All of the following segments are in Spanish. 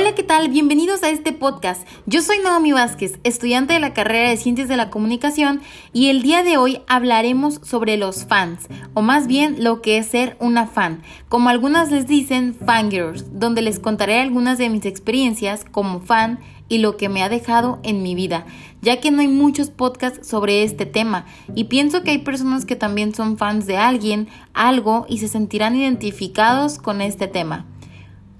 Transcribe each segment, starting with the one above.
Hola, ¿qué tal? Bienvenidos a este podcast. Yo soy Naomi Vázquez, estudiante de la carrera de Ciencias de la Comunicación y el día de hoy hablaremos sobre los fans, o más bien lo que es ser una fan, como algunas les dicen fangirls, donde les contaré algunas de mis experiencias como fan y lo que me ha dejado en mi vida, ya que no hay muchos podcasts sobre este tema y pienso que hay personas que también son fans de alguien, algo y se sentirán identificados con este tema.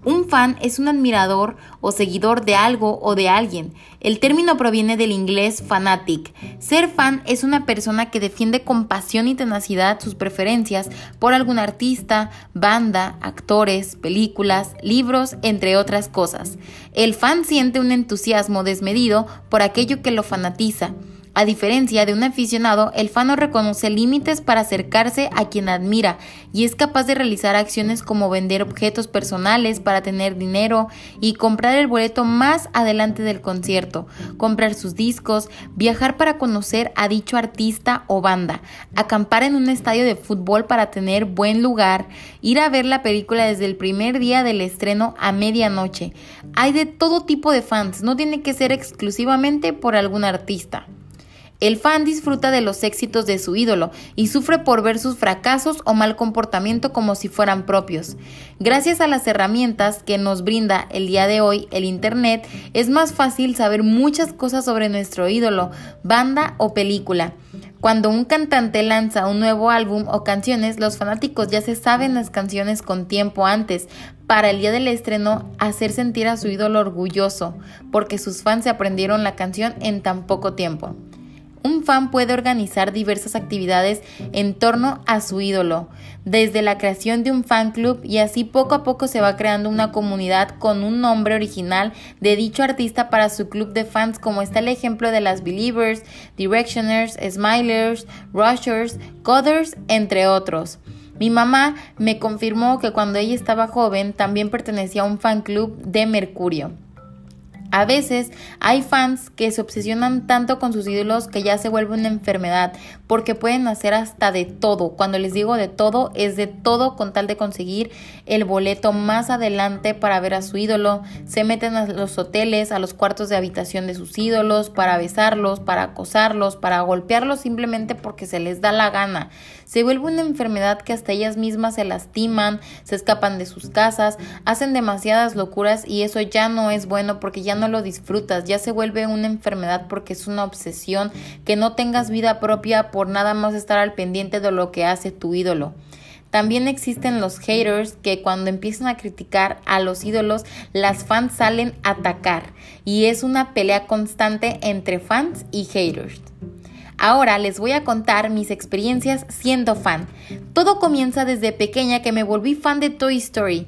Un fan es un admirador o seguidor de algo o de alguien. El término proviene del inglés fanatic. Ser fan es una persona que defiende con pasión y tenacidad sus preferencias por algún artista, banda, actores, películas, libros, entre otras cosas. El fan siente un entusiasmo desmedido por aquello que lo fanatiza. A diferencia de un aficionado, el fan no reconoce límites para acercarse a quien admira y es capaz de realizar acciones como vender objetos personales para tener dinero y comprar el boleto más adelante del concierto, comprar sus discos, viajar para conocer a dicho artista o banda, acampar en un estadio de fútbol para tener buen lugar, ir a ver la película desde el primer día del estreno a medianoche. Hay de todo tipo de fans, no tiene que ser exclusivamente por algún artista. El fan disfruta de los éxitos de su ídolo y sufre por ver sus fracasos o mal comportamiento como si fueran propios. Gracias a las herramientas que nos brinda el día de hoy el Internet, es más fácil saber muchas cosas sobre nuestro ídolo, banda o película. Cuando un cantante lanza un nuevo álbum o canciones, los fanáticos ya se saben las canciones con tiempo antes, para el día del estreno hacer sentir a su ídolo orgulloso, porque sus fans se aprendieron la canción en tan poco tiempo. Un fan puede organizar diversas actividades en torno a su ídolo, desde la creación de un fan club y así poco a poco se va creando una comunidad con un nombre original de dicho artista para su club de fans como está el ejemplo de las Believers, Directioners, Smilers, Rushers, Coders, entre otros. Mi mamá me confirmó que cuando ella estaba joven también pertenecía a un fan club de Mercurio. A veces hay fans que se obsesionan tanto con sus ídolos que ya se vuelve una enfermedad porque pueden hacer hasta de todo. Cuando les digo de todo, es de todo con tal de conseguir el boleto más adelante para ver a su ídolo. Se meten a los hoteles, a los cuartos de habitación de sus ídolos para besarlos, para acosarlos, para golpearlos simplemente porque se les da la gana. Se vuelve una enfermedad que hasta ellas mismas se lastiman, se escapan de sus casas, hacen demasiadas locuras y eso ya no es bueno porque ya no lo disfrutas, ya se vuelve una enfermedad porque es una obsesión, que no tengas vida propia nada más estar al pendiente de lo que hace tu ídolo. También existen los haters que cuando empiezan a criticar a los ídolos, las fans salen a atacar y es una pelea constante entre fans y haters. Ahora les voy a contar mis experiencias siendo fan. Todo comienza desde pequeña que me volví fan de Toy Story.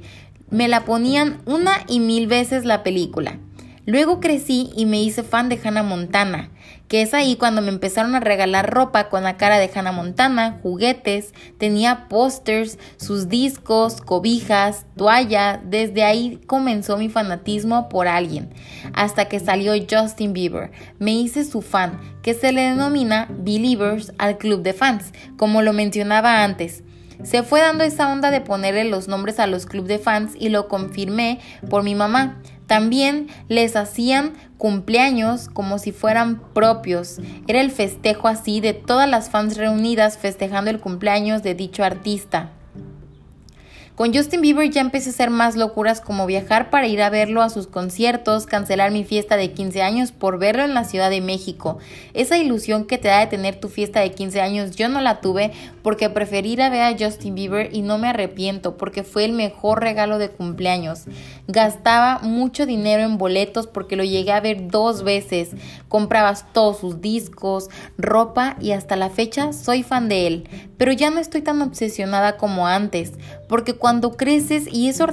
Me la ponían una y mil veces la película. Luego crecí y me hice fan de Hannah Montana, que es ahí cuando me empezaron a regalar ropa con la cara de Hannah Montana, juguetes, tenía pósters, sus discos, cobijas, toalla, desde ahí comenzó mi fanatismo por alguien, hasta que salió Justin Bieber. Me hice su fan, que se le denomina Believers al club de fans, como lo mencionaba antes. Se fue dando esa onda de ponerle los nombres a los clubes de fans y lo confirmé por mi mamá. También les hacían cumpleaños como si fueran propios. Era el festejo así de todas las fans reunidas festejando el cumpleaños de dicho artista. Con Justin Bieber ya empecé a hacer más locuras como viajar para ir a verlo a sus conciertos, cancelar mi fiesta de 15 años por verlo en la Ciudad de México. Esa ilusión que te da de tener tu fiesta de 15 años yo no la tuve porque preferí ir a ver a Justin Bieber y no me arrepiento porque fue el mejor regalo de cumpleaños. Gastaba mucho dinero en boletos porque lo llegué a ver dos veces. Comprabas todos sus discos, ropa y hasta la fecha soy fan de él. Pero ya no estoy tan obsesionada como antes porque cuando creces y esos,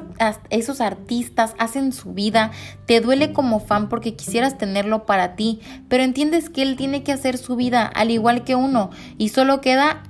esos artistas hacen su vida, te duele como fan porque quisieras tenerlo para ti, pero entiendes que él tiene que hacer su vida al igual que uno y solo queda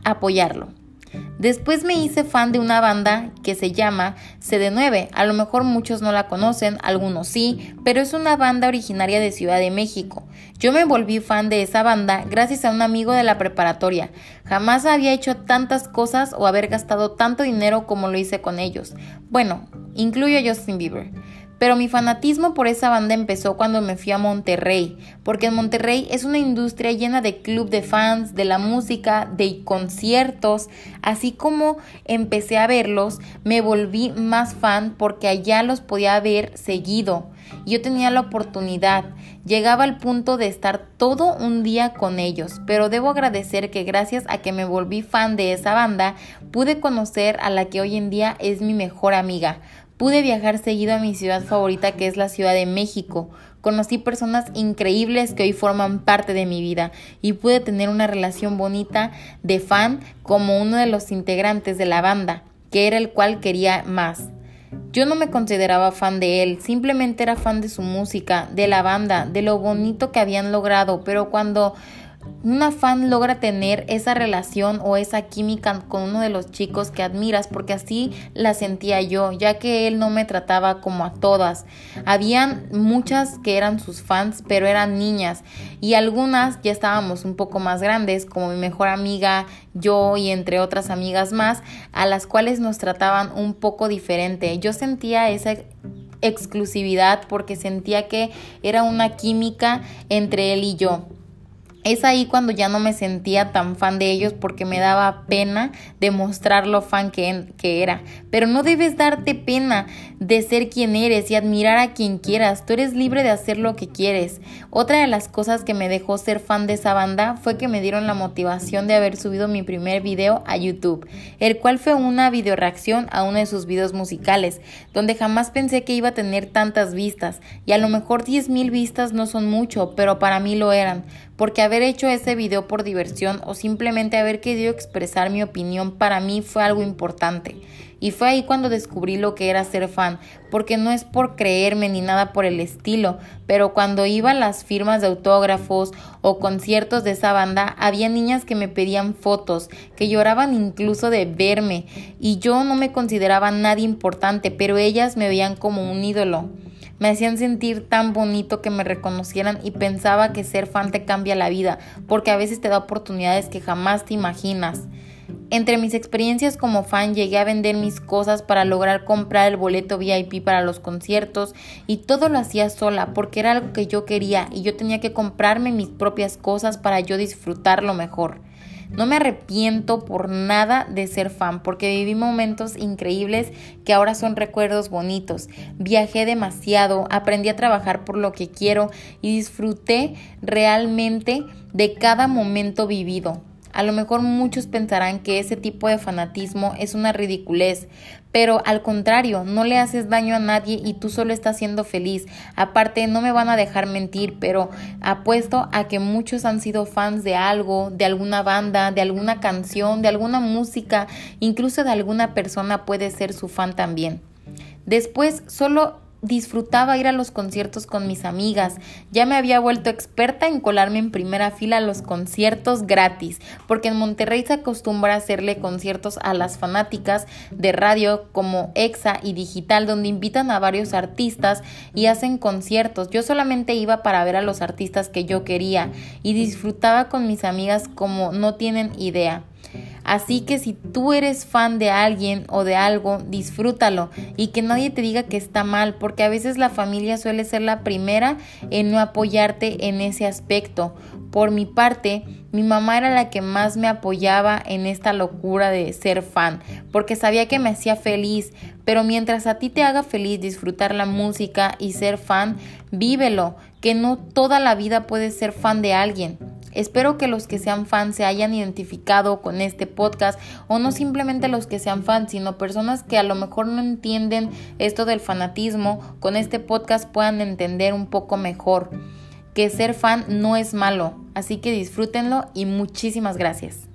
Después me hice fan de una banda que se llama CD9. A lo mejor muchos no la conocen, algunos sí, pero es una banda originaria de Ciudad de México. Yo me volví fan de esa banda gracias a un amigo de la preparatoria. Jamás había hecho tantas cosas o haber gastado tanto dinero como lo hice con ellos. Bueno, incluyo a Justin Bieber. Pero mi fanatismo por esa banda empezó cuando me fui a Monterrey, porque en Monterrey es una industria llena de club de fans, de la música, de conciertos, así como empecé a verlos, me volví más fan porque allá los podía ver seguido. Yo tenía la oportunidad, llegaba al punto de estar todo un día con ellos, pero debo agradecer que gracias a que me volví fan de esa banda, pude conocer a la que hoy en día es mi mejor amiga Pude viajar seguido a mi ciudad favorita que es la Ciudad de México. Conocí personas increíbles que hoy forman parte de mi vida y pude tener una relación bonita de fan como uno de los integrantes de la banda, que era el cual quería más. Yo no me consideraba fan de él, simplemente era fan de su música, de la banda, de lo bonito que habían logrado, pero cuando una fan logra tener esa relación o esa química con uno de los chicos que admiras, porque así la sentía yo, ya que él no me trataba como a todas. Habían muchas que eran sus fans, pero eran niñas, y algunas ya estábamos un poco más grandes, como mi mejor amiga, yo y entre otras amigas más, a las cuales nos trataban un poco diferente. Yo sentía esa exclusividad porque sentía que era una química entre él y yo. Es ahí cuando ya no me sentía tan fan de ellos porque me daba pena demostrar lo fan que, que, era. Pero no debes darte pena de ser quien eres y admirar a quien quieras. Tú eres libre de hacer lo que quieres. Otra de las cosas que me dejó ser fan de esa banda fue que me dieron la motivación de haber subido mi primer video a YouTube, el cual fue una video reacción a uno de sus videos musicales, donde jamás pensé que iba a tener tantas vistas. Y a lo mejor 10.000 vistas no son mucho, pero para mí lo eran porque haber hecho ese video por diversión o simplemente haber querido expresar mi opinión para mí fue algo importante. Y fue ahí cuando descubrí lo que era ser fan, porque no es por creerme ni nada por el estilo, pero cuando iba a las firmas de autógrafos o conciertos de esa banda, había niñas que me pedían fotos, que lloraban incluso de verme, y yo no me consideraba nadie importante, pero ellas me veían como un ídolo. Me hacían sentir tan bonito que me reconocieran y pensaba que ser fan te cambia la vida, porque a veces te da oportunidades que jamás te imaginas. Entre mis experiencias como fan llegué a vender mis cosas para lograr comprar el boleto VIP para los conciertos y todo lo hacía sola porque era algo que yo quería y yo tenía que comprarme mis propias cosas para yo disfrutarlo mejor. No me arrepiento por nada de ser fan porque viví momentos increíbles que ahora son recuerdos bonitos. Viajé demasiado, aprendí a trabajar por lo que quiero y disfruté realmente de cada momento vivido. A lo mejor muchos pensarán que ese tipo de fanatismo es una ridiculez, pero al contrario, no le haces daño a nadie y tú solo estás siendo feliz. Aparte, no me van a dejar mentir, pero apuesto a que muchos han sido fans de algo, de alguna banda, de alguna canción, de alguna música, incluso de alguna persona puede ser su fan también. Después, solo disfrutaba ir a los conciertos con mis amigas. Ya me había vuelto experta en colarme en primera fila a los conciertos gratis, porque en Monterrey se acostumbra hacerle conciertos a las fanáticas de radio como EXA y Digital, donde invitan a varios artistas y hacen conciertos. Yo solamente iba para ver a los artistas que yo quería y disfrutaba con mis amigas como no tienen idea. Así que si tú eres fan de alguien o de algo, disfrútalo. Y que nadie te diga que está mal, porque a veces la familia suele ser la primera en no apoyarte en ese aspecto. Por mi parte, mi mamá era la que más me apoyaba en esta locura de ser fan, porque sabía que me hacía feliz, pero mientras a ti te haga feliz disfrutar la música y ser fan, vívelo, que no toda la vida puedes ser fan de alguien. Espero que los que sean fans se hayan identificado con este podcast o no simplemente los que sean fans, sino personas que a lo mejor no entienden esto del fanatismo, con este podcast puedan entender un poco mejor que ser fan no es malo. Así que disfrútenlo y muchísimas gracias.